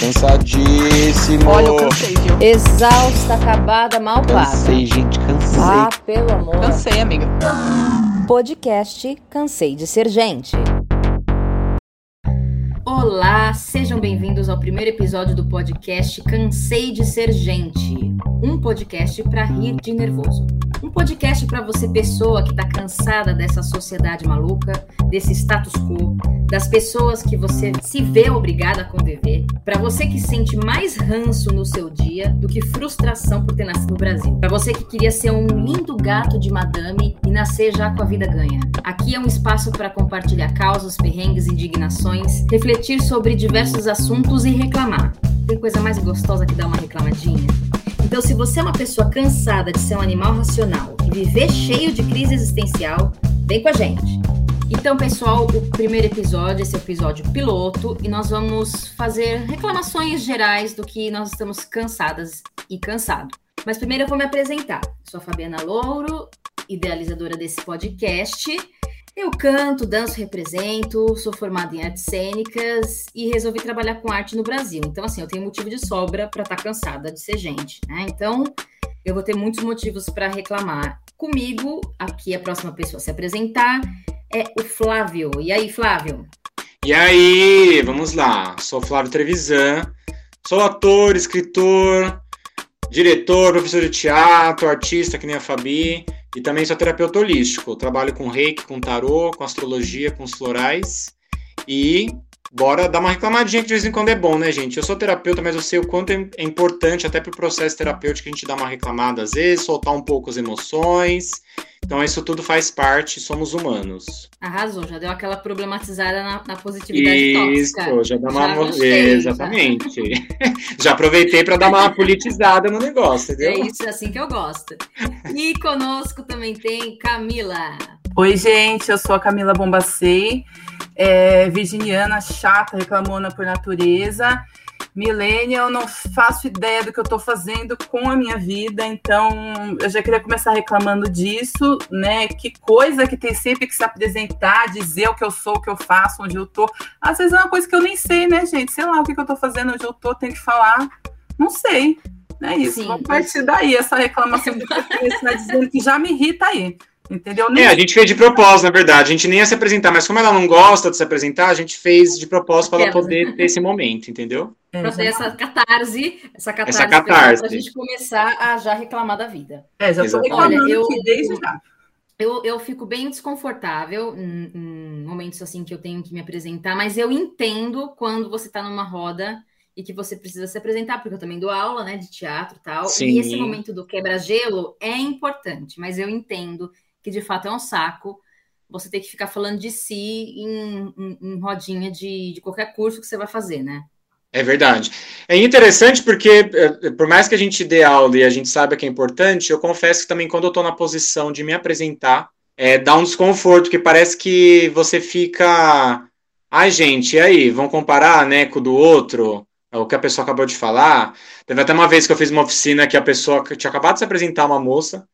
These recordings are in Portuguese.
Cansadíssimo. Olha, eu cansei, viu? Exausta, acabada, mal paga. Cansei, gente, cansei. Ah, pelo amor. Cansei, amiga. Podcast Cansei de Ser Gente. Olá, sejam bem-vindos ao primeiro episódio do podcast Cansei de Ser Gente. Um podcast para rir de nervoso. Um podcast para você, pessoa que está cansada dessa sociedade maluca, desse status quo, das pessoas que você se vê obrigada a conviver. Para você que sente mais ranço no seu dia do que frustração por ter nascido no Brasil. Para você que queria ser um lindo gato de madame e nascer já com a vida ganha. Aqui é um espaço para compartilhar causas, perrengues, indignações, refletir sobre diversos assuntos e reclamar. Tem coisa mais gostosa que dar uma reclamadinha? Então, se você é uma pessoa cansada de ser um animal racional e viver cheio de crise existencial, vem com a gente. Então, pessoal, o primeiro episódio, esse é o episódio piloto, e nós vamos fazer reclamações gerais do que nós estamos cansadas e cansado. Mas primeiro eu vou me apresentar. Sou a Fabiana Louro, idealizadora desse podcast. Eu canto, danço, represento, sou formada em artes cênicas e resolvi trabalhar com arte no Brasil. Então, assim, eu tenho motivo de sobra para estar tá cansada de ser gente, né? Então, eu vou ter muitos motivos para reclamar. Comigo, aqui a próxima pessoa a se apresentar é o Flávio. E aí, Flávio? E aí, vamos lá. Sou Flávio Trevisan, sou ator, escritor, diretor, professor de teatro, artista, que nem a Fabi. E também sou terapeuta holístico. trabalho com reiki, com tarô, com astrologia, com os florais. E bora dar uma reclamadinha que de vez em quando é bom, né, gente? Eu sou terapeuta, mas eu sei o quanto é importante até para o processo terapêutico a gente dar uma reclamada às vezes, soltar um pouco as emoções. Então isso tudo faz parte, somos humanos. Arrasou, já deu aquela problematizada na, na positividade isso, tóxica. Isso, já dá uma... Já gostei, Exatamente. Já, já aproveitei para dar uma politizada no negócio, entendeu? É isso, assim que eu gosto. E conosco também tem Camila. Oi, gente, eu sou a Camila Bombacei, é, virginiana, chata, reclamona por natureza. Millennial, não faço ideia do que eu estou fazendo com a minha vida, então eu já queria começar reclamando disso, né? Que coisa que tem sempre que se apresentar, dizer o que eu sou, o que eu faço, onde eu tô. Às vezes é uma coisa que eu nem sei, né, gente? Sei lá o que, que eu estou fazendo, onde eu tô, tem que falar. Não sei. É isso. Sim, Vamos partir daí, essa reclamação que você está dizendo que já me irrita aí. Entendeu? Nem... É, a gente fez de propósito, na verdade. A gente nem ia se apresentar, mas como ela não gosta de se apresentar, a gente fez de propósito para ela poder ter esse momento, entendeu? É, para ter essa catarse, essa catarse, essa catarse. a gente começar a já reclamar da vida. É, já Olha, eu, desde já. Eu, eu fico bem desconfortável em, em, momentos assim que eu tenho que me apresentar, mas eu entendo quando você está numa roda e que você precisa se apresentar, porque eu também dou aula, né, de teatro e tal. Sim. E esse momento do quebra-gelo é importante, mas eu entendo que de fato é um saco você ter que ficar falando de si em, em, em rodinha de, de qualquer curso que você vai fazer, né? É verdade. É interessante porque, é, por mais que a gente dê aula e a gente saiba que é importante, eu confesso que também quando eu estou na posição de me apresentar, é, dá um desconforto, que parece que você fica. Ai, gente, e aí? Vão comparar, né, com o do outro? É o que a pessoa acabou de falar. Teve até uma vez que eu fiz uma oficina que a pessoa tinha acabado de se apresentar, uma moça,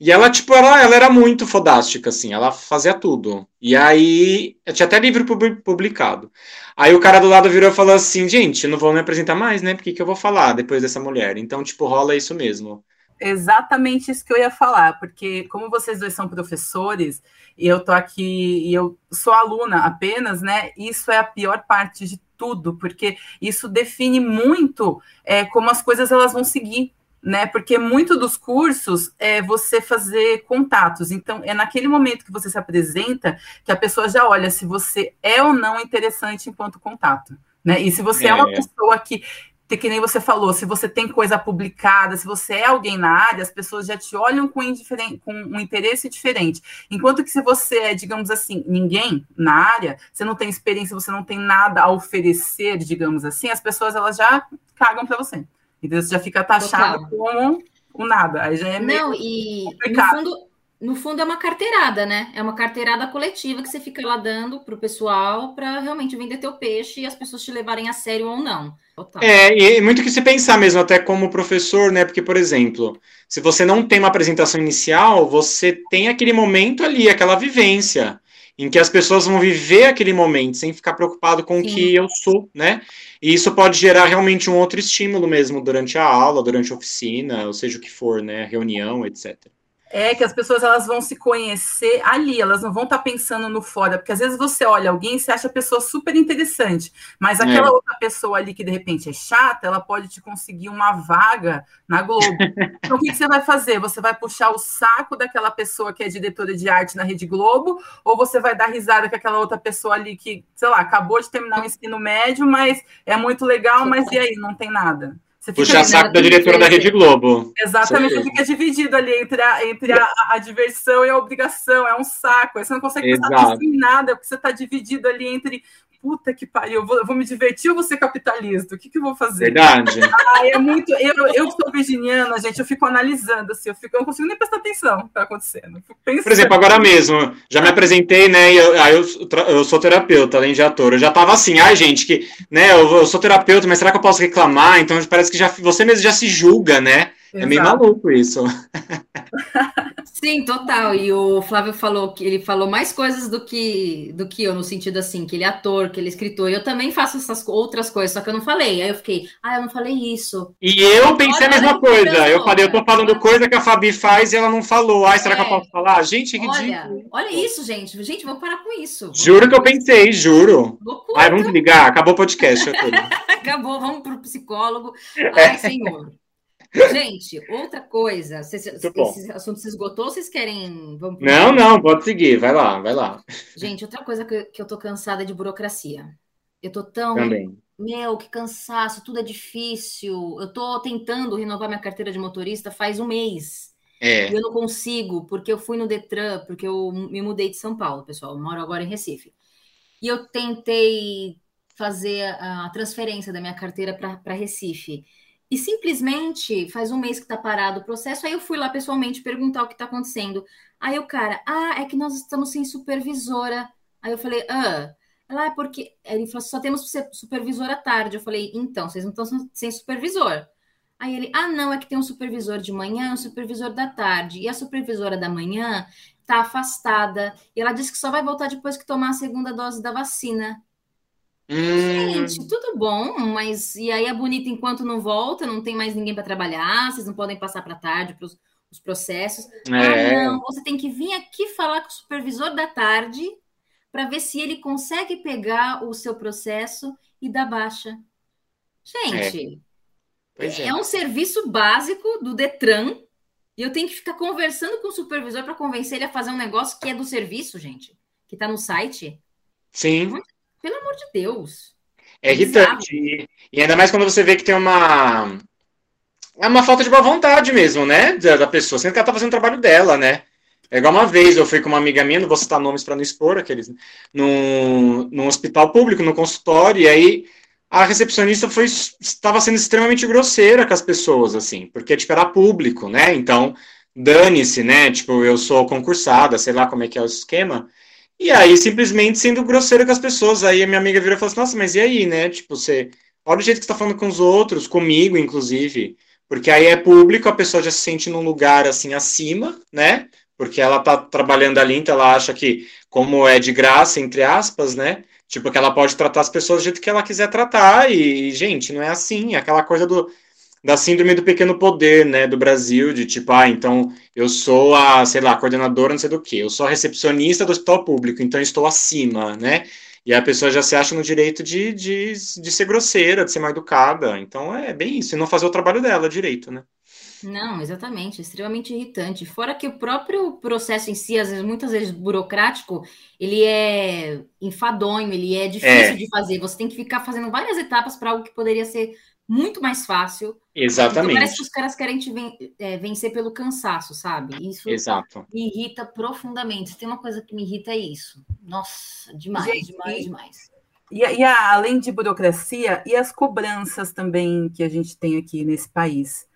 e ela, tipo, ela, ela era muito fodástica, assim, ela fazia tudo. E aí, tinha até livro publicado. Aí o cara do lado virou e falou assim, gente, não vou me apresentar mais, né? Porque que eu vou falar depois dessa mulher? Então, tipo, rola isso mesmo. Exatamente isso que eu ia falar, porque como vocês dois são professores, e eu tô aqui, e eu sou aluna apenas, né? Isso é a pior parte de tudo, porque isso define muito é, como as coisas elas vão seguir né? Porque muito dos cursos é você fazer contatos. Então, é naquele momento que você se apresenta que a pessoa já olha se você é ou não interessante enquanto contato, né? E se você é, é uma pessoa que que nem você falou, se você tem coisa publicada, se você é alguém na área, as pessoas já te olham com, com, um interesse diferente. Enquanto que se você é, digamos assim, ninguém na área, você não tem experiência, você não tem nada a oferecer, digamos assim, as pessoas elas já cagam para você. Então você já fica taxado como um nada. Aí já é Não, e complicado. no fundo, no fundo é uma carteirada, né? É uma carteirada coletiva que você fica lá dando para o pessoal para realmente vender teu peixe e as pessoas te levarem a sério ou não. Total. É, e muito que se pensar mesmo, até como professor, né? Porque, por exemplo, se você não tem uma apresentação inicial, você tem aquele momento ali, aquela vivência. Em que as pessoas vão viver aquele momento sem ficar preocupado com o que eu sou, né? E isso pode gerar realmente um outro estímulo mesmo durante a aula, durante a oficina, ou seja o que for, né? Reunião, etc. É que as pessoas elas vão se conhecer ali, elas não vão estar tá pensando no fora, porque às vezes você olha alguém e você acha a pessoa super interessante, mas aquela é. outra pessoa ali que de repente é chata, ela pode te conseguir uma vaga na Globo. Então o que, que você vai fazer? Você vai puxar o saco daquela pessoa que é diretora de arte na Rede Globo, ou você vai dar risada com aquela outra pessoa ali que, sei lá, acabou de terminar o ensino médio, mas é muito legal, mas e aí, não tem nada. Você Puxa saco da diretora da Rede Globo. Exatamente, você fica dividido ali entre, a, entre a, a, diversão e a obrigação, é um saco. Você não consegue pensar em nada, porque você está dividido ali entre puta que pariu, eu vou, eu vou me divertir ou vou ser capitalista? O que, que eu vou fazer? Verdade. Ah, é muito. Eu, eu sou virginiana, gente, eu fico analisando, assim, eu, fico, eu não consigo nem prestar atenção no que está acontecendo. Por exemplo, agora mesmo, já me apresentei, né? Eu, eu, eu sou terapeuta, além de ator. Eu já tava assim, ai, gente, que, né, eu, eu sou terapeuta, mas será que eu posso reclamar? Então parece que já, você mesmo já se julga, né? Exato. É meio maluco isso. Sim, total. E o Flávio falou que ele falou mais coisas do que do que eu, no sentido assim, que ele é ator, que ele é escritor. Eu também faço essas outras coisas, só que eu não falei. Aí eu fiquei, ah, eu não falei isso. E eu pensei a mesma coisa. Eu falei, eu tô falando coisa que a Fabi faz e ela não falou. Ai, será é. que eu é. posso falar? Gente, que olha, olha isso, gente. Gente, vamos parar com isso. Juro que eu pensei, juro. Loucura. Ai, vamos ligar. Acabou o podcast. Acabou, vamos pro psicólogo. Ai, senhor. Gente, outra coisa. esse assunto se esgotou ou vocês querem. Vamos não, não, pode seguir. Vai lá, vai lá. Gente, outra coisa que, que eu tô cansada de burocracia. Eu tô tão. Também. Meu, que cansaço, tudo é difícil. Eu tô tentando renovar minha carteira de motorista faz um mês. É. E eu não consigo, porque eu fui no Detran, porque eu me mudei de São Paulo, pessoal. Eu moro agora em Recife. E eu tentei fazer a transferência da minha carteira para Recife. E simplesmente faz um mês que está parado o processo. Aí eu fui lá pessoalmente perguntar o que está acontecendo. Aí o cara, ah, é que nós estamos sem supervisora. Aí eu falei, ah, ela é porque. Ele falou, só temos supervisor à tarde. Eu falei, então, vocês não estão sem supervisor. Aí ele, ah, não, é que tem um supervisor de manhã, um supervisor da tarde. E a supervisora da manhã está afastada. E ela disse que só vai voltar depois que tomar a segunda dose da vacina. Hum. Gente, tudo bom, mas e aí a bonita enquanto não volta, não tem mais ninguém para trabalhar, vocês não podem passar para tarde para os processos. É. Ah, não, você tem que vir aqui falar com o supervisor da tarde para ver se ele consegue pegar o seu processo e dar baixa. Gente, é. é. é um serviço básico do Detran e eu tenho que ficar conversando com o supervisor para convencer ele a fazer um negócio que é do serviço, gente, que está no site. Sim. Pelo amor de Deus. É irritante. E, e ainda mais quando você vê que tem uma. É uma falta de boa vontade mesmo, né? Da, da pessoa, sendo que ela tá fazendo o trabalho dela, né? É igual uma vez eu fui com uma amiga minha, não vou citar nomes para não expor aqueles, num, num hospital público, no consultório, e aí a recepcionista foi estava sendo extremamente grosseira com as pessoas, assim, porque tipo, era público, né? Então, dane-se, né? Tipo, eu sou concursada, sei lá como é que é o esquema. E aí, simplesmente sendo grosseiro com as pessoas. Aí a minha amiga virou e falou assim: Nossa, mas e aí, né? Tipo, você. Olha o jeito que você tá falando com os outros, comigo, inclusive. Porque aí é público, a pessoa já se sente num lugar assim acima, né? Porque ela tá trabalhando ali, então ela acha que, como é de graça, entre aspas, né? Tipo, que ela pode tratar as pessoas do jeito que ela quiser tratar. E, gente, não é assim. Aquela coisa do da síndrome do pequeno poder, né, do Brasil, de tipo, ah, então eu sou a, sei lá, coordenadora não sei do que, eu sou a recepcionista do hospital público, então estou acima, né? E a pessoa já se acha no direito de, de, de ser grosseira, de ser mal educada. Então é bem isso, e não fazer o trabalho dela direito, né? Não, exatamente, extremamente irritante. Fora que o próprio processo em si, às vezes, muitas vezes burocrático, ele é enfadonho, ele é difícil é. de fazer. Você tem que ficar fazendo várias etapas para algo que poderia ser muito mais fácil. Exatamente. Parece que os caras querem te ven é, vencer pelo cansaço, sabe? Isso Exato. me irrita profundamente. Se tem uma coisa que me irrita é isso. Nossa, demais, Gente, demais, demais. E, e a, além de burocracia, e as cobranças também que a gente tem aqui nesse país.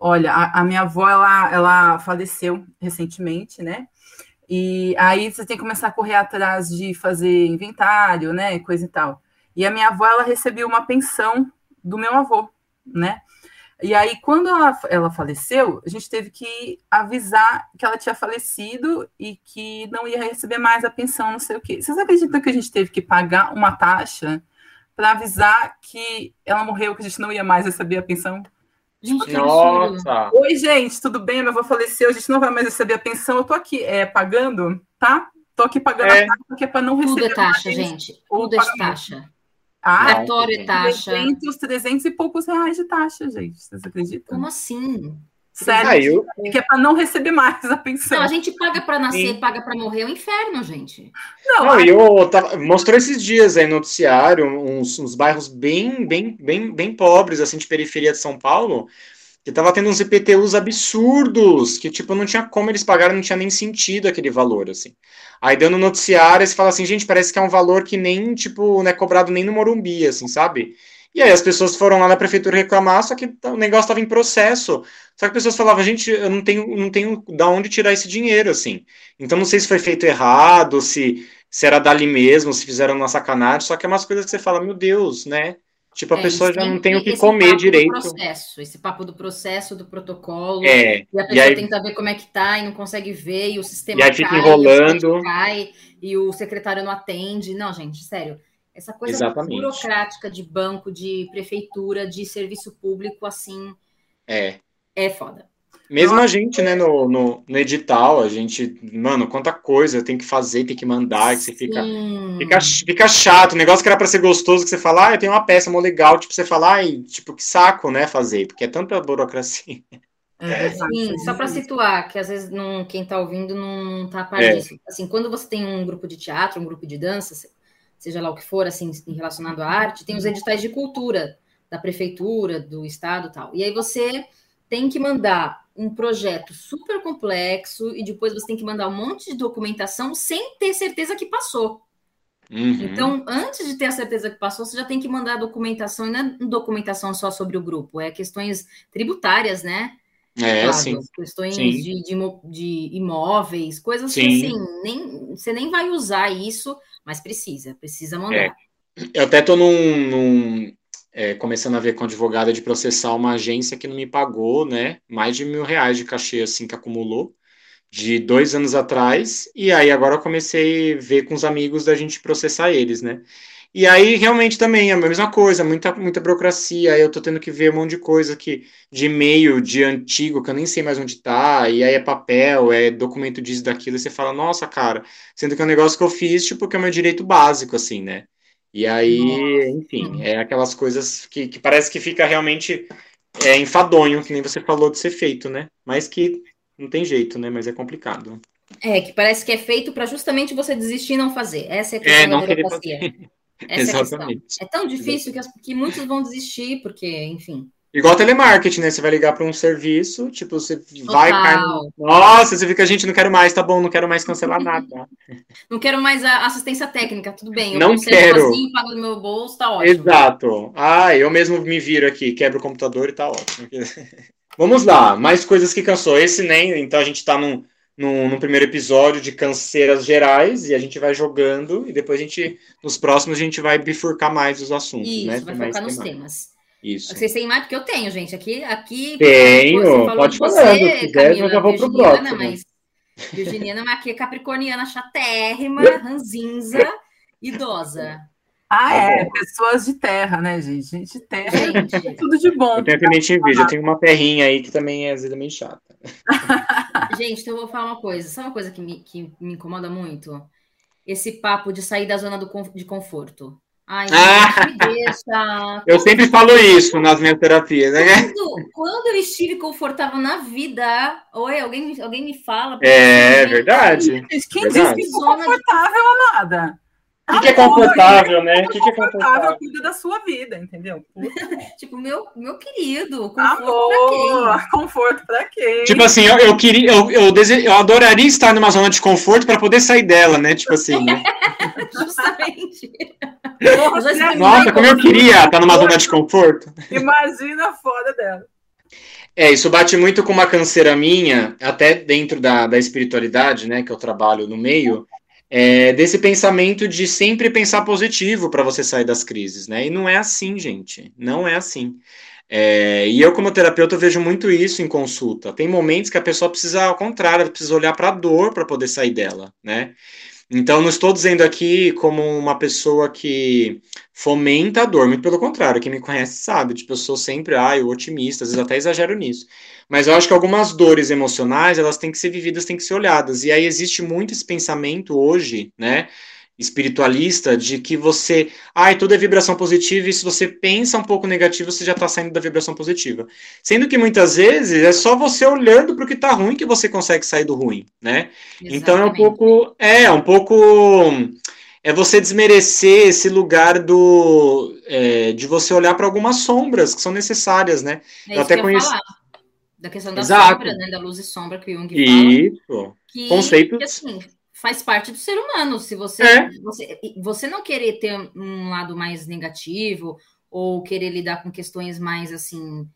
Olha, a, a minha avó, ela, ela faleceu recentemente, né? E aí você tem que começar a correr atrás de fazer inventário, né? Coisa e tal. E a minha avó, ela recebeu uma pensão do meu avô, né? E aí, quando ela, ela faleceu, a gente teve que avisar que ela tinha falecido e que não ia receber mais a pensão, não sei o quê. Vocês acreditam que a gente teve que pagar uma taxa para avisar que ela morreu, que a gente não ia mais receber a pensão? Gente, Nossa! Oi, gente, tudo bem? Meu avô faleceu, a gente não vai mais receber a pensão. Eu tô aqui é, pagando, tá? Tô aqui pagando é. a taxa, que é para não receber. Tudo é taxa, gente. Tudo é taxa. Ah, Cartório é taxa. 300, 300 e poucos reais de taxa, gente. Vocês acreditam? Como assim? Sério, ah, eu... que é para não receber mais a pensão. Não, a gente paga para nascer, Sim. paga para morrer, é um inferno, gente. Não, não aí... eu tava, mostrou esses dias aí no noticiário uns, uns bairros bem, bem, bem, bem pobres, assim, de periferia de São Paulo, que tava tendo uns IPTUs absurdos, que, tipo, não tinha como eles pagarem, não tinha nem sentido aquele valor, assim. Aí, dando noticiário, você fala assim, gente, parece que é um valor que nem, tipo, não é cobrado nem no Morumbi, assim, sabe? E aí as pessoas foram lá na prefeitura reclamar, só que o negócio estava em processo. Só que as pessoas falavam, gente, eu não tenho, não tenho da onde tirar esse dinheiro, assim. Então, não sei se foi feito errado, se, se era dali mesmo, se fizeram uma sacanagem, só que é umas coisas que você fala, meu Deus, né? Tipo, a é, pessoa já não tem o que comer direito. Processo, esse papo do processo, do protocolo. É, e a pessoa e aí, tenta ver como é que tá e não consegue ver, e o sistema e aí fica enrolando. E, cai, e o secretário não atende. Não, gente, sério. Essa coisa Exatamente. burocrática de banco, de prefeitura, de serviço público, assim. É. É foda. Mesmo a gente, né, no, no, no, edital, a gente, mano, quanta coisa tem que fazer, tem que mandar, que você fica, fica, fica chato. O negócio que era para ser gostoso, que você fala, ah, eu tenho uma peça mó legal, tipo, você fala, ai, tipo, que saco, né, fazer, porque é tanta burocracia. É, Sim, só para situar, que às vezes não, quem está ouvindo não está a par é. disso. Assim, quando você tem um grupo de teatro, um grupo de dança, seja lá o que for, assim, relacionado à arte, tem os editais de cultura da prefeitura, do estado tal. E aí você tem que mandar um projeto super complexo e depois você tem que mandar um monte de documentação sem ter certeza que passou. Uhum. Então, antes de ter a certeza que passou, você já tem que mandar a documentação, e não é documentação só sobre o grupo, é questões tributárias, né? É, claro, sim. Questões sim. De, de, de, imóveis, coisas sim. que assim, nem, você nem vai usar isso, mas precisa, precisa mandar. É. Eu até tô num, num, é, começando a ver com a advogada de processar uma agência que não me pagou, né, mais de mil reais de cachê, assim, que acumulou, de dois anos atrás, e aí agora eu comecei a ver com os amigos da gente processar eles, né. E aí, realmente, também é a mesma coisa, muita, muita burocracia, aí eu tô tendo que ver um monte de coisa que, de e-mail, de antigo, que eu nem sei mais onde tá, e aí é papel, é documento disso, daquilo, e você fala, nossa, cara, sendo que é um negócio que eu fiz, tipo, que é o meu direito básico, assim, né. E aí, Nossa. enfim, é aquelas coisas que, que parece que fica realmente é, enfadonho, que nem você falou de ser feito, né? Mas que não tem jeito, né? Mas é complicado. É, que parece que é feito para justamente você desistir e não fazer. Essa é a questão é, da burocracia. Essa Exatamente. É, a questão. é tão difícil que, as, que muitos vão desistir, porque, enfim. Igual telemarketing, né? Você vai ligar para um serviço, tipo, você Total. vai. Nossa, você fica, gente, não quero mais, tá bom, não quero mais cancelar nada. Não quero mais a assistência técnica, tudo bem. Eu não quero. Assim, pago no meu bolso, tá ótimo. Exato. Ah, eu mesmo me viro aqui, quebro o computador e tá ótimo. Vamos lá, mais coisas que cansou. Esse nem, então a gente tá num, num, num, primeiro episódio de canseiras gerais e a gente vai jogando e depois a gente, nos próximos, a gente vai bifurcar mais os assuntos, Isso, né? vai focar nos temas. Isso. Vocês têm mais, porque eu tenho, gente. Aqui, aqui tenho, pode falar. Se quiser, eu já vou pro próximo. Mas Virginiana, mas aqui é capricorniana, chatérrima, ranzinza, idosa. Ah, é, pessoas de terra, né, gente? Gente de terra, gente. tudo de bom. Eu tenho tenente em vídeo, eu tenho uma terrinha aí que também é às vezes meio chata. gente, então eu vou falar uma coisa. Sabe uma coisa que me, que me incomoda muito? Esse papo de sair da zona do, de conforto. Ai, ah, me deixa. Eu sempre falo isso nas minhas terapias, né? Quando, quando eu estive confortável na vida, oi, alguém, alguém me fala. É, verdade. Quem verdade. diz que confortável ou nada? O que, que, é confortável, né? O que, que é confortável? Cuida da sua vida, entendeu? tipo, meu, meu querido, conforto Amor, pra quê? Conforto pra quê? Tipo assim, eu, eu queria, eu, eu, dese... eu adoraria estar numa zona de conforto para poder sair dela, né? Tipo assim, né? Justamente. Nossa, como eu queria estar numa zona de conforto. Imagina a foda dela. É, isso bate muito com uma canseira minha, até dentro da, da espiritualidade, né, que eu trabalho no meio, é, desse pensamento de sempre pensar positivo para você sair das crises, né? E não é assim, gente. Não é assim. É, e eu, como terapeuta, vejo muito isso em consulta. Tem momentos que a pessoa precisa, ao contrário, ela precisa olhar para a dor para poder sair dela, né? Então, não estou dizendo aqui como uma pessoa que fomenta a dor, muito pelo contrário, quem me conhece sabe, tipo, eu sou sempre, ai, otimista, às vezes até exagero nisso. Mas eu acho que algumas dores emocionais, elas têm que ser vividas, têm que ser olhadas. E aí existe muito esse pensamento hoje, né, espiritualista, de que você, ai, tudo é vibração positiva, e se você pensa um pouco negativo, você já está saindo da vibração positiva. Sendo que muitas vezes é só você olhando para o que está ruim que você consegue sair do ruim, né? Exatamente. Então é um pouco, é, um pouco é você desmerecer esse lugar do é, de você olhar para algumas sombras que são necessárias, né? É eu até conheço da questão da Exato. sombra, né, da luz e sombra que o Jung fala. Isso. Que, Conceito. Que, assim, faz parte do ser humano. Se você, é. você, você não querer ter um lado mais negativo ou querer lidar com questões mais assim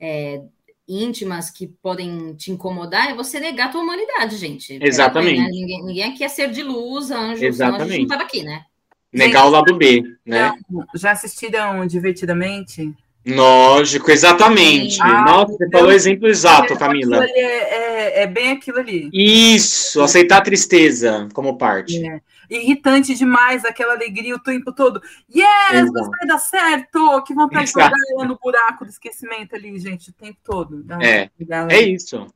é, íntimas que podem te incomodar, é você negar a tua humanidade, gente. Exatamente. né? ninguém, ninguém aqui é ser de luz, anjo, Exatamente. a gente não estava aqui, né? Negar gente, o lado B, né? Já assistiram Divertidamente? Lógico, exatamente. Ah, Nossa, você falou o exemplo exato, Camila. É, é, é, bem aquilo ali. Isso, aceitar a tristeza como parte. É. Irritante demais, aquela alegria o tempo todo. Yes, Exato. vai dar certo! Que vontade Exato. de jogar ela no buraco do esquecimento ali, gente, o tempo todo. É, é isso.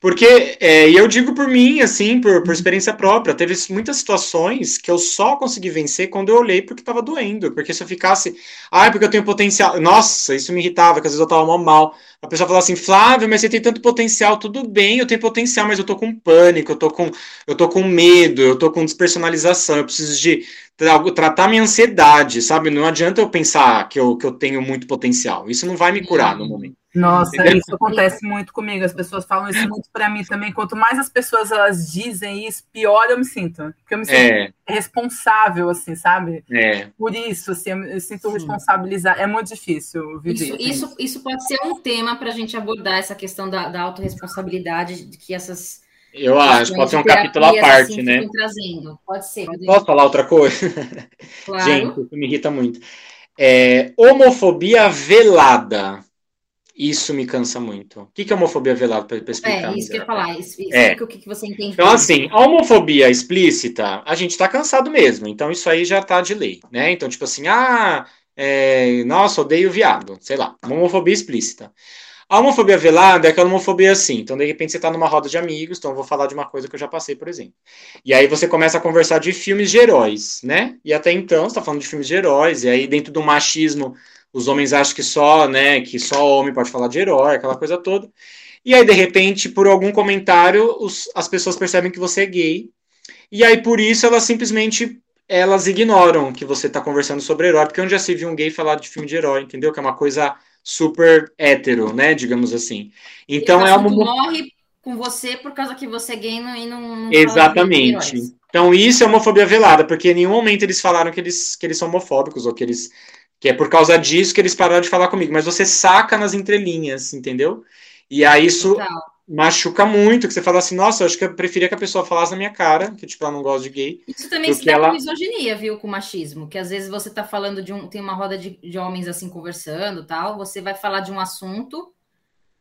Porque, é, e eu digo por mim, assim, por, por experiência própria, teve muitas situações que eu só consegui vencer quando eu olhei porque estava doendo. Porque se eu ficasse, ah, porque eu tenho potencial. Nossa, isso me irritava, que às vezes eu estava mal mal. A pessoa falava assim, Flávio, mas você tem tanto potencial, tudo bem, eu tenho potencial, mas eu tô com pânico, eu tô com, eu tô com medo, eu tô com despersonalização, eu preciso de tratar minha ansiedade, sabe? Não adianta eu pensar que eu, que eu tenho muito potencial. Isso não vai me curar no momento. Nossa, Entendeu? isso acontece muito comigo. As pessoas falam isso muito para mim também. Quanto mais as pessoas elas dizem isso, pior eu me sinto. Porque eu me sinto é. responsável, assim, sabe? É. Por isso, assim, eu me sinto responsabilizar. É muito difícil viver. Isso, isso, isso pode ser um tema para a gente abordar essa questão da, da autorresponsabilidade que essas. Eu acho, pode ser um capítulo à parte, assim, né? Trazendo. Pode ser. Posso falar outra coisa? Claro. Gente, isso me irrita muito. É, homofobia velada. Isso me cansa muito. O que é homofobia velada para explicar? É, isso que eu ia falar. Explica é. o que você entende. Então, assim, a homofobia explícita, a gente está cansado mesmo. Então, isso aí já está de lei, né? Então, tipo assim, ah, é, nossa, odeio viado. Sei lá, homofobia explícita. A homofobia velada é aquela homofobia assim. Então, de repente, você está numa roda de amigos, então eu vou falar de uma coisa que eu já passei, por exemplo. E aí você começa a conversar de filmes de heróis, né? E até então, você está falando de filmes de heróis, e aí dentro do machismo os homens acham que só, né, que só homem pode falar de herói, aquela coisa toda. E aí, de repente, por algum comentário, os, as pessoas percebem que você é gay. E aí, por isso, elas simplesmente elas ignoram que você está conversando sobre herói, porque onde já se viu um gay falar de filme de herói, entendeu? Que é uma coisa super hétero, né? Digamos assim. Então é uma. morre com você por causa que você é gay e não, não Exatamente. Então isso é homofobia velada, porque em nenhum momento eles falaram que eles, que eles são homofóbicos ou que eles que é por causa disso que eles pararam de falar comigo. Mas você saca nas entrelinhas, entendeu? E aí isso Total. machuca muito, que você fala assim, nossa, eu acho que eu preferia que a pessoa falasse na minha cara, que tipo, ela não gosta de gay. Isso também se dá ela... com misoginia, viu, com machismo. Que às vezes você tá falando de um. Tem uma roda de, de homens assim conversando tal, você vai falar de um assunto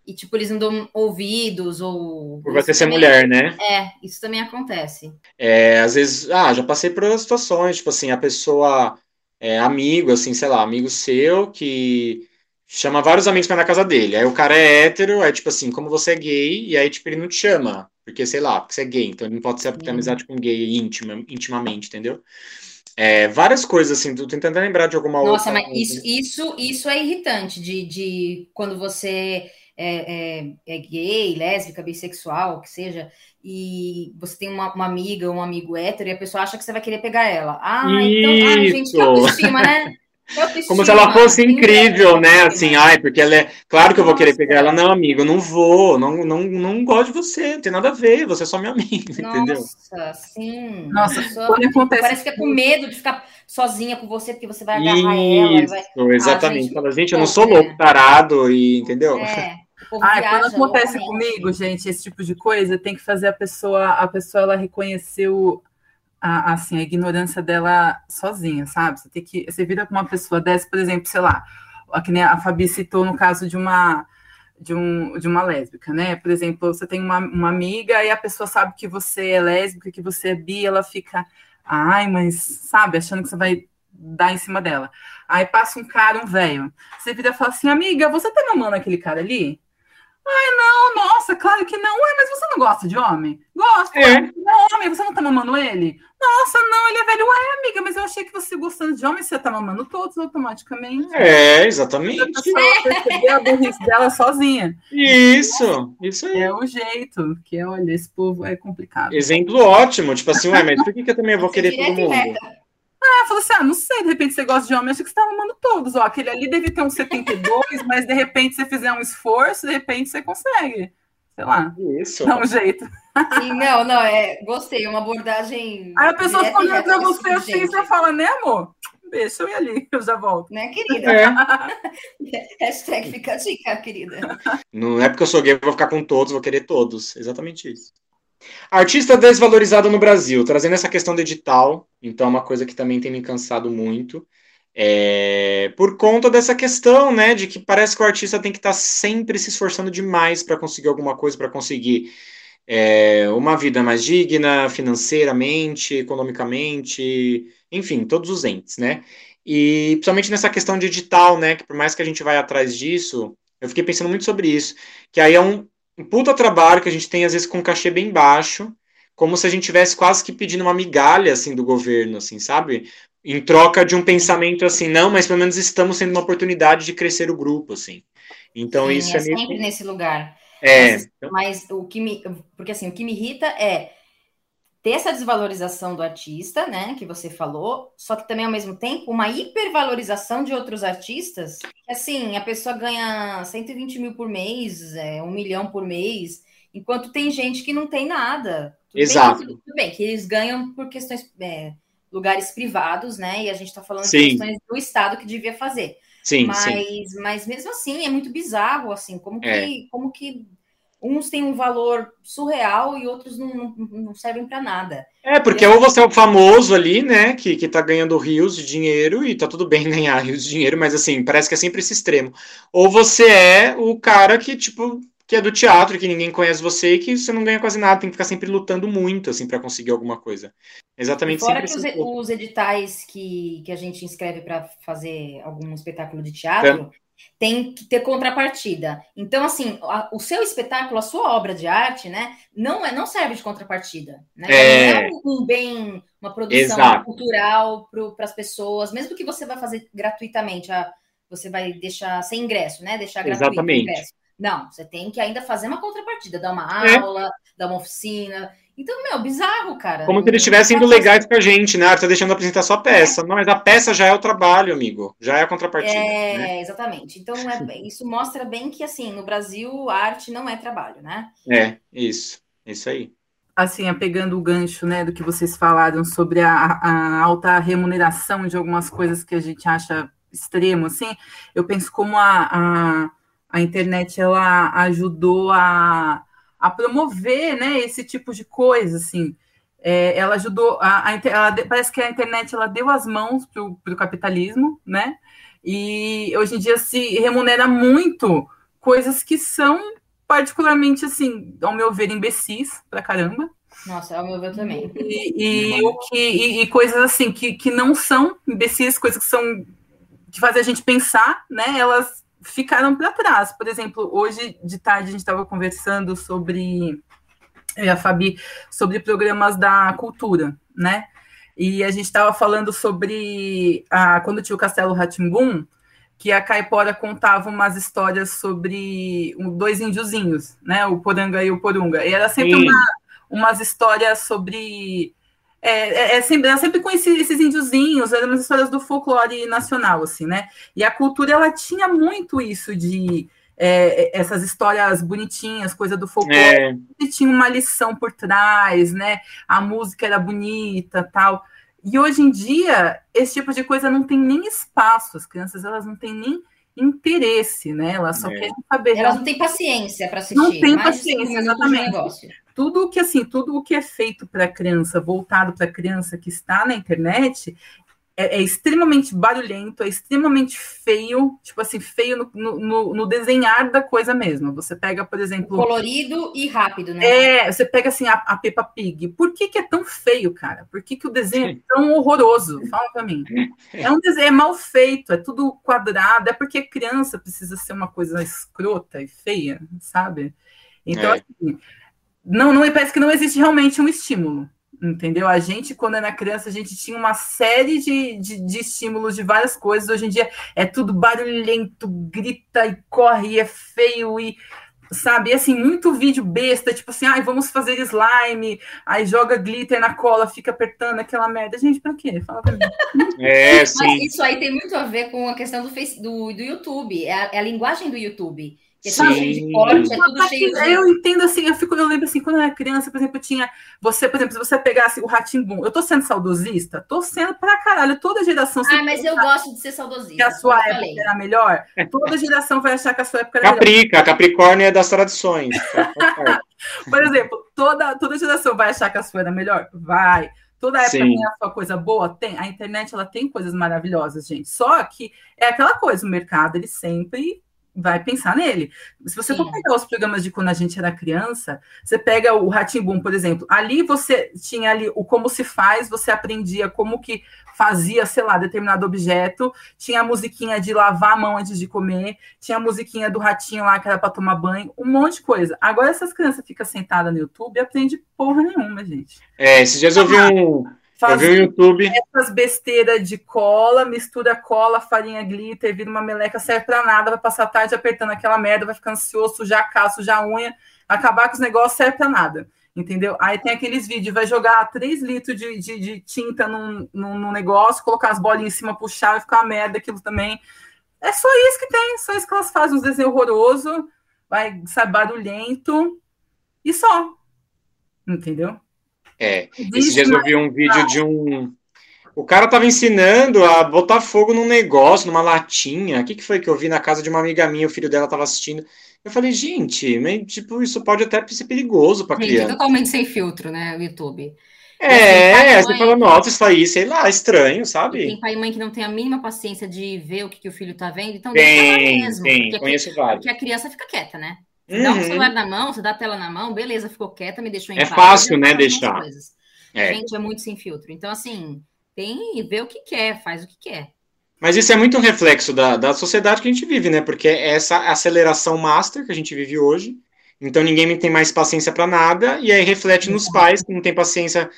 e, tipo, eles não dão ouvidos ou. Por você ser mulher, né? É, isso também acontece. É, às vezes, ah, já passei por situações, tipo assim, a pessoa é, amigo, assim, sei lá, amigo seu que chama vários amigos para na casa dele. Aí o cara é hétero, é tipo assim, como você é gay, e aí, tipo, ele não te chama, porque, sei lá, porque você é gay, então ele não pode ser ter amizade com gay íntima, intimamente, entendeu? É, várias coisas, assim, tô tentando lembrar de alguma Nossa, outra. Nossa, mas isso, isso, isso é irritante, de, de quando você é, é, é gay, lésbica, bissexual, o que seja, e você tem uma, uma, amiga ou um amigo hétero e a pessoa acha que você vai querer pegar ela. Ah, então, ai, gente, que autoestima, né? Como se ela fosse incrível, né? Assim, ai, porque ela é. Claro que eu vou querer pegar ela. Não, amigo, não vou. Não, não, não gosto de você. Não tem nada a ver. Você é só minha amiga, Nossa, entendeu? Nossa, sim. Nossa, quando acontece. Parece que é com medo de ficar sozinha com você, porque você vai agarrar Isso, ela. Vai... Exatamente. Ah, gente, Fala, gente, eu não sou louco, tarado, e entendeu? É. Ah, quando acontece comigo, gente, esse tipo de coisa, tem que fazer a pessoa, a pessoa ela reconhecer o, a, assim, a ignorância dela sozinha, sabe? Você tem que. Você vira com uma pessoa dessa, por exemplo, sei lá, a, que nem a Fabi citou no caso de uma de, um, de uma lésbica, né? Por exemplo, você tem uma, uma amiga e a pessoa sabe que você é lésbica, que você é bi, ela fica, ai, mas sabe, achando que você vai dar em cima dela. Aí passa um cara, um velho. Você vira e fala assim, amiga, você tá namorando aquele cara ali? Ai, não, nossa, claro que não. Ué, mas você não gosta de homem? Gosto. É. Não, homem, você não tá mamando ele? Nossa, não, ele é velho. Ué, amiga, mas eu achei que você gostando de homem, você tá mamando todos automaticamente. É, exatamente. A pessoa perceber a burrice dela sozinha. Isso, isso aí. É o jeito, que olha, esse povo é complicado. Exemplo ótimo, tipo assim, ué, mas por que, que eu também vou querer todo mundo? Ah, falou assim: ah, não sei, de repente você gosta de homem, achei que você tá amando todos. Ó, aquele ali deve ter uns 72, mas de repente você fizer um esforço, de repente você consegue. Sei lá. Isso. Dá um jeito. Sim, não, não, é. Gostei, uma abordagem. Aí a pessoa olhando pra você assim e você fala, né, amor? Deixa eu ir ali, eu já volto. Né, querida? É. Hashtag fica a dica, querida. Não é porque eu sou gay, eu vou ficar com todos, vou querer todos. Exatamente isso. Artista desvalorizado no Brasil, trazendo essa questão do edital, então é uma coisa que também tem me cansado muito. É, por conta dessa questão, né, de que parece que o artista tem que estar tá sempre se esforçando demais para conseguir alguma coisa, para conseguir é, uma vida mais digna, financeiramente, economicamente, enfim, todos os entes, né? E principalmente nessa questão de edital, né, que por mais que a gente vai atrás disso, eu fiquei pensando muito sobre isso, que aí é um, um puta trabalho que a gente tem, às vezes, com um cachê bem baixo, como se a gente tivesse quase que pedindo uma migalha, assim, do governo, assim, sabe? Em troca de um pensamento assim, não, mas pelo menos estamos tendo uma oportunidade de crescer o grupo, assim. Então, Sim, isso é, é sempre nesse lugar. É. Mas, mas, o que me. Porque assim, o que me irrita é ter essa desvalorização do artista, né, que você falou, só que também ao mesmo tempo uma hipervalorização de outros artistas, assim, a pessoa ganha 120 mil por mês, é, um milhão por mês, enquanto tem gente que não tem nada. Tudo Exato. Bem, tudo bem, que eles ganham por questões, é, lugares privados, né, e a gente está falando sim. de questões do Estado que devia fazer. Sim, mas, sim. mas mesmo assim, é muito bizarro, assim, como que, é. como que uns têm um valor surreal e outros não, não, não servem para nada. É, porque ou você é o famoso ali, né, que, que tá ganhando rios de dinheiro e tá tudo bem ganhar rios de dinheiro, mas assim, parece que é sempre esse extremo. Ou você é o cara que, tipo, que é do teatro, que ninguém conhece você e que você não ganha quase nada, tem que ficar sempre lutando muito, assim, para conseguir alguma coisa. Exatamente. Fora que os, os, editais que, que a gente inscreve para fazer algum espetáculo de teatro, tem que ter contrapartida. Então, assim, a, o seu espetáculo, a sua obra de arte, né, não, é, não serve de contrapartida. Né? É... Não é um, bem, uma produção Exato. cultural para as pessoas, mesmo que você vai fazer gratuitamente, a, você vai deixar sem ingresso, né? Deixar gratuito Exatamente. o ingresso. Não, você tem que ainda fazer uma contrapartida, dar uma é. aula, é. dar uma oficina. Então, meu, bizarro, cara. Como se eles estivessem indo legais pra gente, né? Tá deixando apresentar só peça. É. Não, mas a peça já é o trabalho, amigo. Já é a contrapartida. É, né? exatamente. Então, é, isso mostra bem que, assim, no Brasil, arte não é trabalho, né? É, isso. Isso aí. Assim, pegando o gancho, né, do que vocês falaram sobre a, a alta remuneração de algumas coisas que a gente acha extremo, assim, eu penso como a, a, a internet, ela ajudou a a promover né, esse tipo de coisa, assim. É, ela ajudou, a, a ela, parece que a internet ela deu as mãos para o capitalismo, né? E hoje em dia se remunera muito coisas que são particularmente, assim, ao meu ver, imbecis pra caramba. Nossa, ao meu ver também. E, e o que, e, e, coisas assim que, que não são imbecis, coisas que são de fazer a gente pensar, né? Elas ficaram para trás. Por exemplo, hoje de tarde a gente estava conversando sobre, eu a Fabi, sobre programas da cultura, né? E a gente estava falando sobre a, quando tinha o Castelo Ratimbum, que a Caipora contava umas histórias sobre dois índiozinhos, né? O Poranga e o Porunga. E era sempre uma, umas histórias sobre é, é, é, sempre, é sempre com esses, esses índiozinhos, eram as histórias do folclore nacional, assim, né? E a cultura, ela tinha muito isso de é, essas histórias bonitinhas, coisa do folclore, é. e tinha uma lição por trás, né? A música era bonita, tal. E hoje em dia, esse tipo de coisa não tem nem espaço, as crianças, elas não têm nem interesse, né? Elas só é. querem saber. Elas não têm paciência para assistir. Não tem paciência, exatamente tudo que assim, tudo o que é feito para criança, voltado para criança que está na internet, é, é, extremamente barulhento, é extremamente feio, tipo assim, feio no, no, no, desenhar da coisa mesmo. Você pega, por exemplo. Colorido e rápido, né? É, você pega assim a, a Peppa Pig. Por que, que é tão feio, cara? Por que, que o desenho é tão horroroso? Fala pra mim. É um desenho é mal feito, é tudo quadrado, é porque criança precisa ser uma coisa escrota e feia, sabe? Então, é. assim, não, não parece que não existe realmente um estímulo entendeu? A gente, quando era criança, a gente tinha uma série de, de, de, estímulos de várias coisas. Hoje em dia é tudo barulhento, grita e corre, e é feio e sabe, e, assim, muito vídeo besta, tipo assim, ai, vamos fazer slime, aí joga glitter na cola, fica apertando aquela merda. Gente, pra quê? Fala pra mim. É, sim. Mas isso aí tem muito a ver com a questão do, face, do, do YouTube, é a, é a linguagem do YouTube. Que é tudo cheio de corte, é tudo cheio de... Eu entendo assim, eu fico, eu lembro assim, quando eu era criança, por exemplo, tinha. Você, por exemplo, se você pegasse o Ratimbum, eu tô sendo saudosista? Tô sendo pra caralho. Toda geração. Ah, mas eu gosto de ser saudosista. Que a sua época falei. era melhor. Toda geração vai achar que a sua época era Caprica, melhor. Capricórnio é das tradições. por exemplo, toda, toda geração vai achar que a sua era melhor? Vai. Toda época Sim. tem a sua coisa boa? Tem. A internet ela tem coisas maravilhosas, gente. Só que é aquela coisa, o mercado ele sempre vai pensar nele. Se você Sim. for pegar os programas de quando a gente era criança, você pega o Ratimbum, por exemplo, ali você tinha ali o como se faz, você aprendia como que fazia, sei lá, determinado objeto, tinha a musiquinha de lavar a mão antes de comer, tinha a musiquinha do ratinho lá que era para tomar banho, um monte de coisa. Agora essas crianças ficam sentadas no YouTube e aprendem porra nenhuma, gente. É, esses dias eu vi um YouTube. essas besteiras de cola, mistura cola, farinha, glitter, vira uma meleca, serve pra nada, vai passar a tarde apertando aquela merda, vai ficar ansioso, já caço, já unha, acabar com os negócios, serve pra nada. Entendeu? Aí tem aqueles vídeos, vai jogar 3 litros de, de, de tinta num, num, num, negócio, colocar as bolinhas em cima, puxar, vai ficar uma merda aquilo também. É só isso que tem, só isso que elas fazem, uns desenhos horrorosos, vai, sabe, barulhento, e só. Entendeu? É, esses dias eu vi um vídeo de um. O cara tava ensinando a botar fogo num negócio, numa latinha. O que, que foi que eu vi na casa de uma amiga minha, o filho dela tava assistindo. Eu falei, gente, mas, tipo, isso pode até ser perigoso para criança. totalmente sem filtro, né, o YouTube. É, assim, mãe... você fala, nossa, isso aí, sei lá, estranho, sabe? tem pai e mãe que não tem a mínima paciência de ver o que, que o filho tá vendo, então tem, deixa mesmo. Tem, conheço vários. Porque a criança fica quieta, né? Você uhum. dá o celular na mão, você dá a tela na mão, beleza, ficou quieta, me deixou em É paz, fácil, né, deixar. É. Gente, é muito sem filtro. Então, assim, tem vê o que quer, faz o que quer. Mas isso é muito um reflexo da, da sociedade que a gente vive, né? Porque é essa aceleração master que a gente vive hoje. Então ninguém tem mais paciência para nada, e aí reflete nos pais que não tem paciência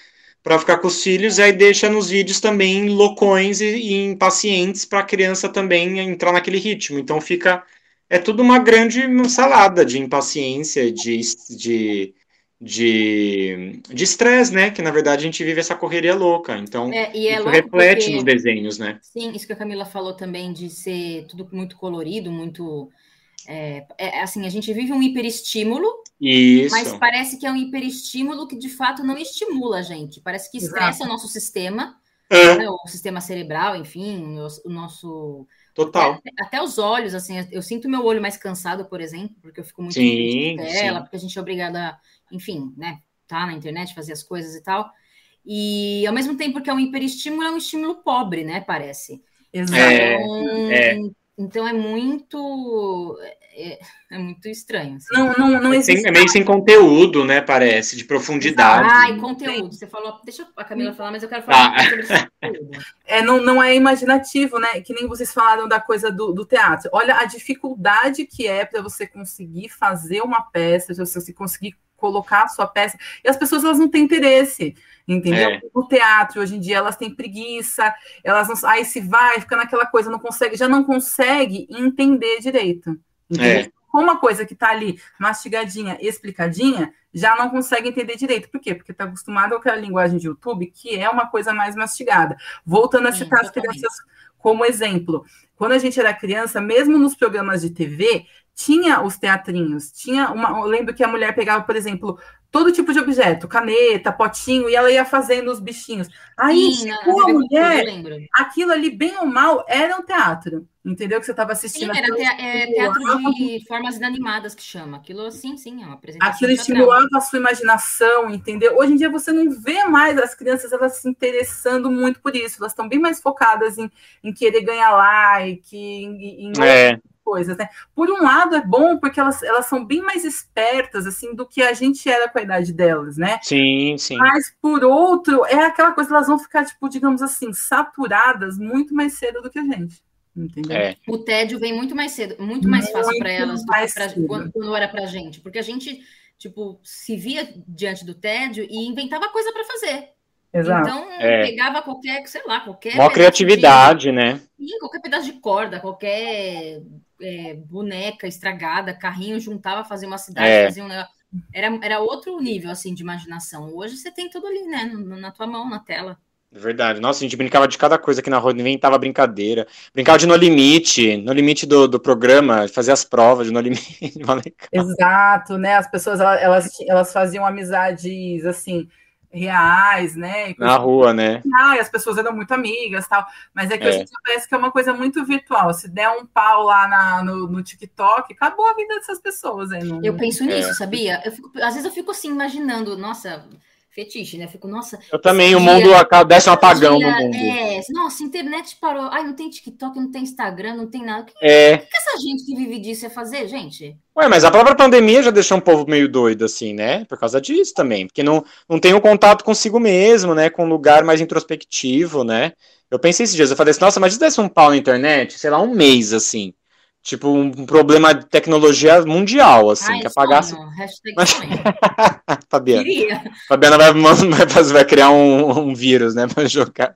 para ficar com os filhos, e aí deixa nos vídeos também loucões e, e impacientes para a criança também entrar naquele ritmo. Então fica é tudo uma grande salada de impaciência, de, de, de, estresse, né? Que na verdade a gente vive essa correria louca. Então, é, é isso reflete porque, nos desenhos, né? Sim, isso que a Camila falou também de ser tudo muito colorido, muito. É, é, assim, a gente vive um hiperestímulo, isso. mas parece que é um hiperestímulo que de fato não estimula a gente. Parece que estressa Exato. o nosso sistema, é. né, o sistema cerebral, enfim, o, o nosso Total. Até, até, os olhos, assim, eu sinto meu olho mais cansado, por exemplo, porque eu fico muito sim, tela, sim. porque a gente é obrigada, enfim, né, tá na internet, fazer as coisas e tal. E ao mesmo tempo que é um hiperestímulo, é um estímulo pobre, né? Parece. Exato. É, é. Então é muito é, é muito estranho. Assim. Não, não, não existe. É meio sem conteúdo, né? Parece, de profundidade. Ah, e conteúdo. Você falou, deixa a Camila falar, mas eu quero falar ah. sobre conteúdo. É, não, não é imaginativo, né? Que nem vocês falaram da coisa do, do teatro. Olha a dificuldade que é para você conseguir fazer uma peça, se você conseguir colocar a sua peça, e as pessoas elas não têm interesse, entendeu? É. No teatro, hoje em dia, elas têm preguiça, elas não. Aí se vai, fica naquela coisa, não consegue, já não consegue entender direito. É. Uma coisa que está ali mastigadinha, explicadinha, já não consegue entender direito. Por quê? Porque está acostumado com aquela linguagem de YouTube, que é uma coisa mais mastigada. Voltando a citar as crianças como exemplo. Quando a gente era criança, mesmo nos programas de TV, tinha os teatrinhos, tinha uma. Eu lembro que a mulher pegava, por exemplo, todo tipo de objeto, caneta, potinho, e ela ia fazendo os bichinhos. Aí Sim, chegou a mulher, aquilo ali, bem ou mal, era um teatro. Entendeu? Que você estava assistindo. Sim, era te, é, teatro de formas inanimadas que chama. Aquilo, sim, sim, é uma apresentação. Aquilo estimulava a sua imaginação, entendeu? Hoje em dia você não vê mais as crianças elas se interessando muito por isso. Elas estão bem mais focadas em, em querer ganhar like, em, em é coisas, né? Por um lado é bom porque elas, elas são bem mais espertas assim do que a gente era com a idade delas, né? Sim, sim. Mas por outro, é aquela coisa elas vão ficar tipo, digamos assim, saturadas muito mais cedo do que a gente. Entendeu? É. O tédio vem muito mais cedo, muito mais muito fácil para elas do que pra, quando, quando era pra gente, porque a gente tipo se via diante do tédio e inventava coisa para fazer. Exato. Então, é. pegava qualquer, sei lá, qualquer. Uma criatividade, de, né? Sim, qualquer pedaço de corda, qualquer é, boneca estragada, carrinho, juntava, fazia uma cidade, é. fazia um negócio. Era, era outro nível, assim, de imaginação. Hoje você tem tudo ali, né? Na tua mão, na tela. Verdade. Nossa, a gente brincava de cada coisa aqui na rua, inventava brincadeira. Brincava de No Limite, no limite do, do programa, fazia as provas de No Limite. Exato, né? As pessoas, elas, elas faziam amizades, assim, reais, né? Na rua, né? Ah, e as pessoas eram muito amigas tal. Mas é que é. hoje parece que é uma coisa muito virtual. Se der um pau lá na, no, no TikTok, acabou a vida dessas pessoas. Aí, Eu penso nisso, é. sabia? Eu fico, às vezes eu fico assim, imaginando, nossa, fetiche, né? Fico, nossa. Eu também, o mundo dia, desce um apagão dia, no mundo. É, nossa, a internet parou. Ai, não tem TikTok, não tem Instagram, não tem nada. O que, é. que, que essa gente que vive disso ia fazer, gente? Ué, mas a própria pandemia já deixou um povo meio doido, assim, né? Por causa disso também. Porque não, não tem o um contato consigo mesmo, né? Com um lugar mais introspectivo, né? Eu pensei esses dias, eu falei assim, nossa, mas se desse um pau na internet, sei lá, um mês, assim. Tipo, um problema de tecnologia mundial, assim, Ai, que apagasse. Mas... Fabiana. Queria. Fabiana vai, vai, vai criar um, um vírus, né, pra jogar.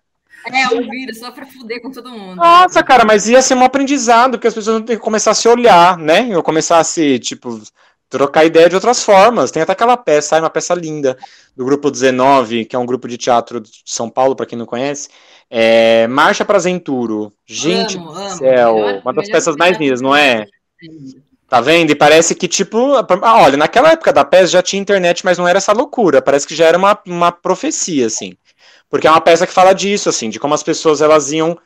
É, um vírus só pra fuder com todo mundo. Nossa, cara, mas ia ser um aprendizado, porque as pessoas ter que começar a se olhar, né? Eu começar a se, tipo, trocar ideia de outras formas. Tem até aquela peça, uma peça linda, do grupo 19, que é um grupo de teatro de São Paulo, para quem não conhece. É, Marcha para Zenturo. Gente amo, do céu, melhor, uma das peças mais lindas, não é? Tá vendo? E parece que, tipo, ah, olha, naquela época da peça já tinha internet, mas não era essa loucura. Parece que já era uma, uma profecia, assim. Porque é uma peça que fala disso, assim, de como as pessoas elas iam.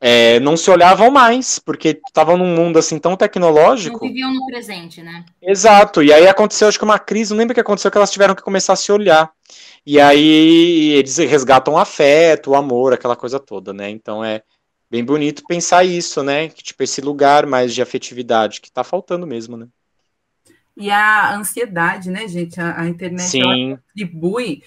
É, não se olhavam mais, porque estavam num mundo assim tão tecnológico. Não viviam no presente, né? Exato. E aí aconteceu, acho que uma crise, não lembro o que aconteceu, que elas tiveram que começar a se olhar. E aí eles resgatam o afeto, o amor, aquela coisa toda, né? Então é bem bonito pensar isso, né? Que, tipo, esse lugar mais de afetividade que tá faltando mesmo, né? E a ansiedade, né, gente? A, a internet contribui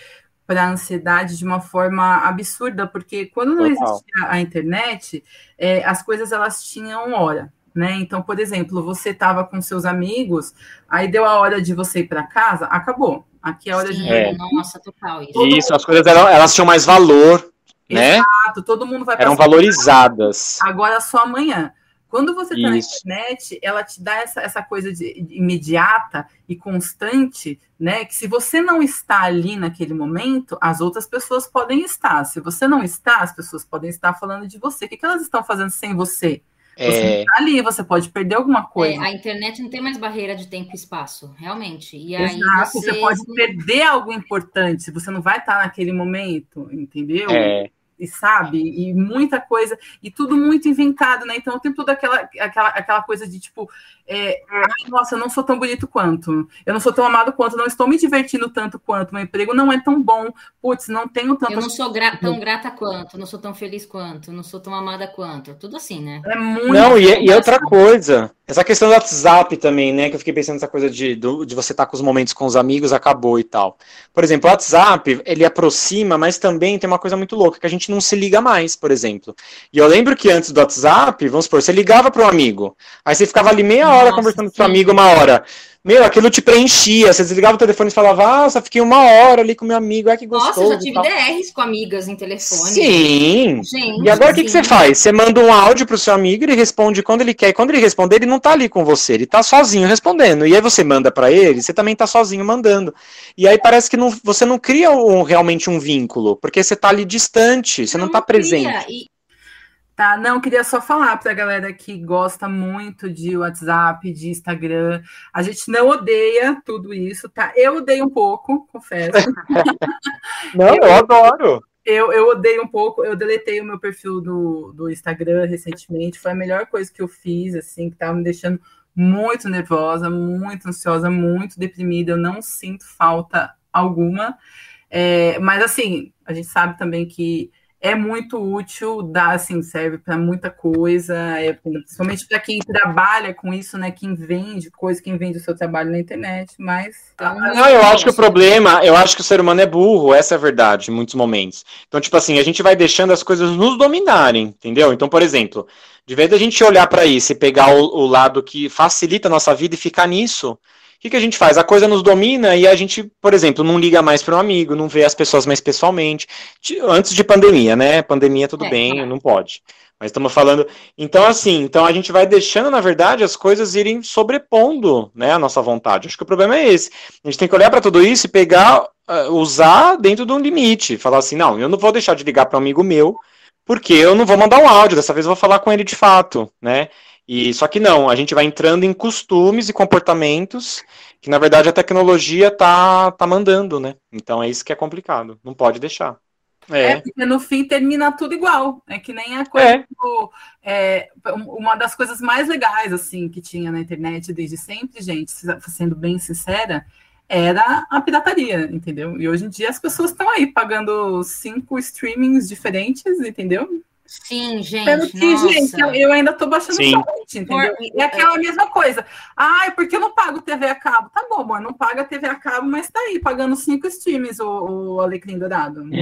para a ansiedade de uma forma absurda, porque quando não Total. existia a internet, é, as coisas elas tinham hora. Né? Então, por exemplo, você estava com seus amigos, aí deu a hora de você ir para casa, acabou. Aqui é a hora Sim, de. É. Nossa, total. Isso, isso as coisas eram, elas tinham mais valor, né? Exato, todo mundo vai Eram valorizadas. Agora só amanhã. Quando você está na internet, ela te dá essa, essa coisa de, de, imediata e constante, né? Que se você não está ali naquele momento, as outras pessoas podem estar. Se você não está, as pessoas podem estar falando de você. O que, que elas estão fazendo sem você? Você é... tá ali, você pode perder alguma coisa. É, a internet não tem mais barreira de tempo e espaço, realmente. E Exato, aí você... você pode perder algo importante, você não vai estar naquele momento, entendeu? É e sabe? E muita coisa, e tudo muito inventado, né? Então tem toda aquela, aquela, aquela coisa de tipo, é, nossa, eu não sou tão bonito quanto, eu não sou tão amado quanto, não estou me divertindo tanto quanto, meu emprego não é tão bom, putz, não tenho tanto. Eu não sou gra tão grata quanto, não sou tão feliz quanto, não sou tão amada quanto, tudo assim, né? É muito. Não, e, e outra coisa, essa questão do WhatsApp também, né? Que eu fiquei pensando nessa coisa de, de você estar tá com os momentos com os amigos, acabou e tal. Por exemplo, o WhatsApp, ele aproxima, mas também tem uma coisa muito louca, que a gente não se liga mais, por exemplo. E eu lembro que antes do WhatsApp, vamos supor, você ligava para um amigo, aí você ficava ali meia hora Nossa, conversando com seu amigo, uma hora. Meu, aquilo te preenchia. Você desligava o telefone e falava, ah, só fiquei uma hora ali com meu amigo, ai que gostoso. Nossa, já tive DRs com amigas em telefone. Sim. Gente, e agora o que, que você faz? Você manda um áudio pro seu amigo, ele responde quando ele quer. E quando ele responder, ele não tá ali com você, ele tá sozinho respondendo. E aí você manda para ele, você também tá sozinho mandando. E aí parece que não, você não cria um, realmente um vínculo, porque você tá ali distante, você não, não tá presente. E Tá, não, queria só falar para a galera que gosta muito de WhatsApp, de Instagram. A gente não odeia tudo isso, tá? Eu odeio um pouco, confesso. não, eu, eu adoro. Eu, eu odeio um pouco, eu deletei o meu perfil do, do Instagram recentemente. Foi a melhor coisa que eu fiz, assim, que tava me deixando muito nervosa, muito ansiosa, muito deprimida. Eu não sinto falta alguma. É, mas assim, a gente sabe também que é muito útil, dá assim, serve para muita coisa, é, principalmente para quem trabalha com isso, né? Quem vende coisa, quem vende o seu trabalho na internet, mas. Não, eu acho que o problema, eu acho que o ser humano é burro, essa é a verdade, em muitos momentos. Então, tipo assim, a gente vai deixando as coisas nos dominarem, entendeu? Então, por exemplo, de vez da gente olhar para isso e pegar o, o lado que facilita a nossa vida e ficar nisso, que, que a gente faz? A coisa nos domina e a gente, por exemplo, não liga mais para um amigo, não vê as pessoas mais pessoalmente. Antes de pandemia, né? Pandemia, tudo é, bem, claro. não pode. Mas estamos falando. Então, assim, então a gente vai deixando, na verdade, as coisas irem sobrepondo né, a nossa vontade. Acho que o problema é esse. A gente tem que olhar para tudo isso e pegar, uh, usar dentro de um limite. Falar assim, não, eu não vou deixar de ligar para um amigo meu, porque eu não vou mandar um áudio, dessa vez eu vou falar com ele de fato, né? E só que não, a gente vai entrando em costumes e comportamentos que na verdade a tecnologia tá, tá mandando, né? Então é isso que é complicado, não pode deixar. É. é, porque no fim termina tudo igual. É que nem a coisa é. Do, é, uma das coisas mais legais assim que tinha na internet desde sempre, gente, sendo bem sincera, era a pirataria, entendeu? E hoje em dia as pessoas estão aí pagando cinco streamings diferentes, entendeu? Sim, gente. Pelo que, nossa. gente, eu, eu ainda tô baixando Sim. site, entendeu? Por, é aquela mesma coisa. Ah, é porque eu não pago TV a cabo. Tá bom, mano, não paga TV a cabo, mas tá aí, pagando cinco streams o, o Alecrim Dourado.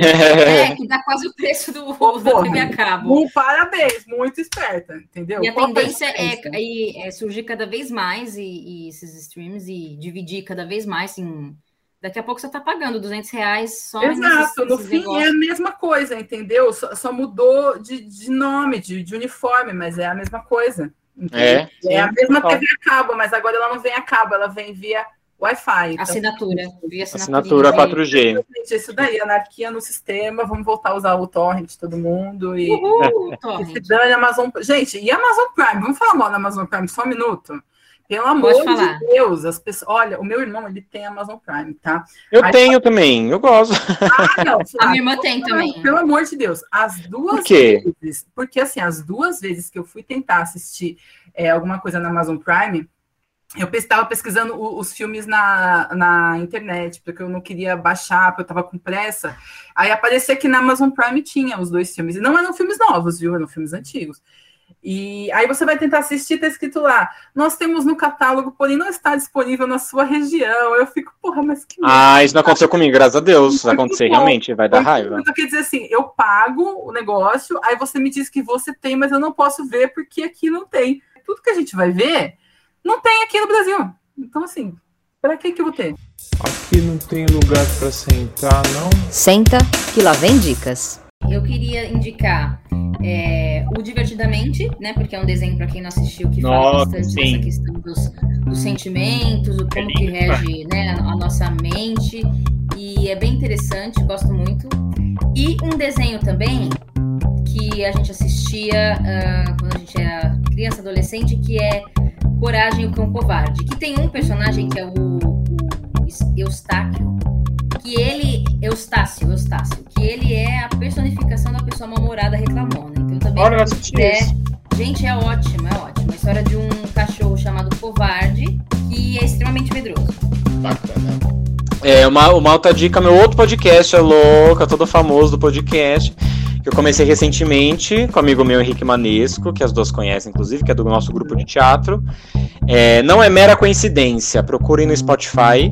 É, que dá quase o preço do, Pô, da TV a cabo. Um parabéns, muito esperta, entendeu? E a Qual tendência é, é, é, surgir cada vez mais e, e esses streams e dividir cada vez mais em Daqui a pouco você está pagando 200 reais só. Exato, no fim negócios. é a mesma coisa, entendeu? Só, só mudou de, de nome, de, de, uniforme, mas é a mesma coisa. É, é a mesma TV a cabo, mas agora ela não vem a cabo, ela vem via Wi-Fi. Então, assinatura, via assinatura. Assinatura 4G. Isso daí, anarquia no sistema, vamos voltar a usar o torrent todo mundo e, Uhul, e se dane Amazon. Gente, e Amazon Prime? Vamos falar mal da Amazon Prime só um minuto? Pelo amor de Deus, as pessoas. Olha, o meu irmão ele tem Amazon Prime, tá? Eu Aí, tenho também, eu gosto. Ah, não, a minha irmã tem também. Pelo amor de Deus, as duas Por quê? vezes, porque assim, as duas vezes que eu fui tentar assistir é, alguma coisa na Amazon Prime, eu estava pesquisando os filmes na, na internet, porque eu não queria baixar, porque eu estava com pressa. Aí aparecia que na Amazon Prime tinha os dois filmes. E não eram filmes novos, viu? Eram filmes antigos. E aí você vai tentar assistir, tá escrito lá, nós temos no catálogo, porém não está disponível na sua região. Eu fico, porra, mas que. Ah, isso não aconteceu comigo, graças a Deus. Se acontecer, bom. realmente, vai dar raiva. Então, quer dizer assim, eu pago o negócio, aí você me diz que você tem, mas eu não posso ver porque aqui não tem. Tudo que a gente vai ver, não tem aqui no Brasil. Então, assim, para que que eu vou ter? Aqui não tem lugar para sentar, não? Senta, que lá vem dicas. Eu queria indicar é, o Divertidamente, né? Porque é um desenho para quem não assistiu que Nossa, fala bastante sim. dessa questão dos, dos sentimentos, o como que rege né, a, a nossa mente. E é bem interessante, gosto muito. E um desenho também que a gente assistia uh, quando a gente era criança, adolescente, que é Coragem o Cão Covarde. Que tem um personagem que é o, o Eustáquio, que ele, Eustácio, Eustácio, que ele é a personificação da pessoa mal-humorada reclamona. Então também Olha, é, gente, é ótimo, é ótimo. A história de um cachorro chamado Covarde, que é extremamente medroso. Bacana. É, uma, uma alta dica, meu outro podcast é louca, todo famoso do podcast, que eu comecei recentemente com um amigo meu, Henrique Manesco, que as duas conhecem, inclusive, que é do nosso grupo de teatro. É, não é mera coincidência, procurem no Spotify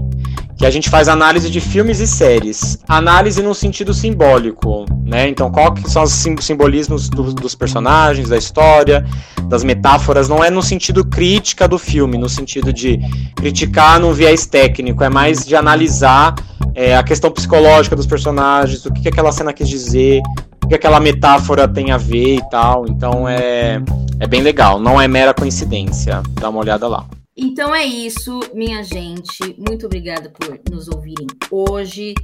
que a gente faz análise de filmes e séries. Análise no sentido simbólico, né? Então, qual que são os simbolismos do, dos personagens, da história, das metáforas? Não é no sentido crítica do filme, no sentido de criticar num viés técnico, é mais de analisar é, a questão psicológica dos personagens, o que, que aquela cena quis dizer, o que aquela metáfora tem a ver e tal. Então, é, é bem legal, não é mera coincidência. Dá uma olhada lá. Então é isso, minha gente. Muito obrigada por nos ouvirem hoje.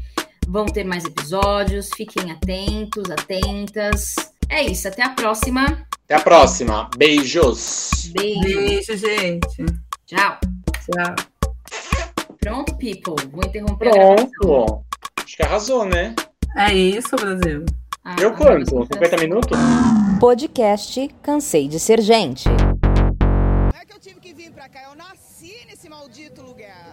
Vão ter mais episódios, fiquem atentos, atentas. É isso, até a próxima. Até a próxima. Beijos. Beijo. Beijo, gente. Tchau. Tchau. Pronto, people. Vou interromper. Pronto. Acho que arrasou, né? É isso, Brasil. Ah, Deu a quanto? próxima 50 minutos? Podcast Cansei de Ser Gente. Vir pra cá, eu nasci nesse maldito lugar.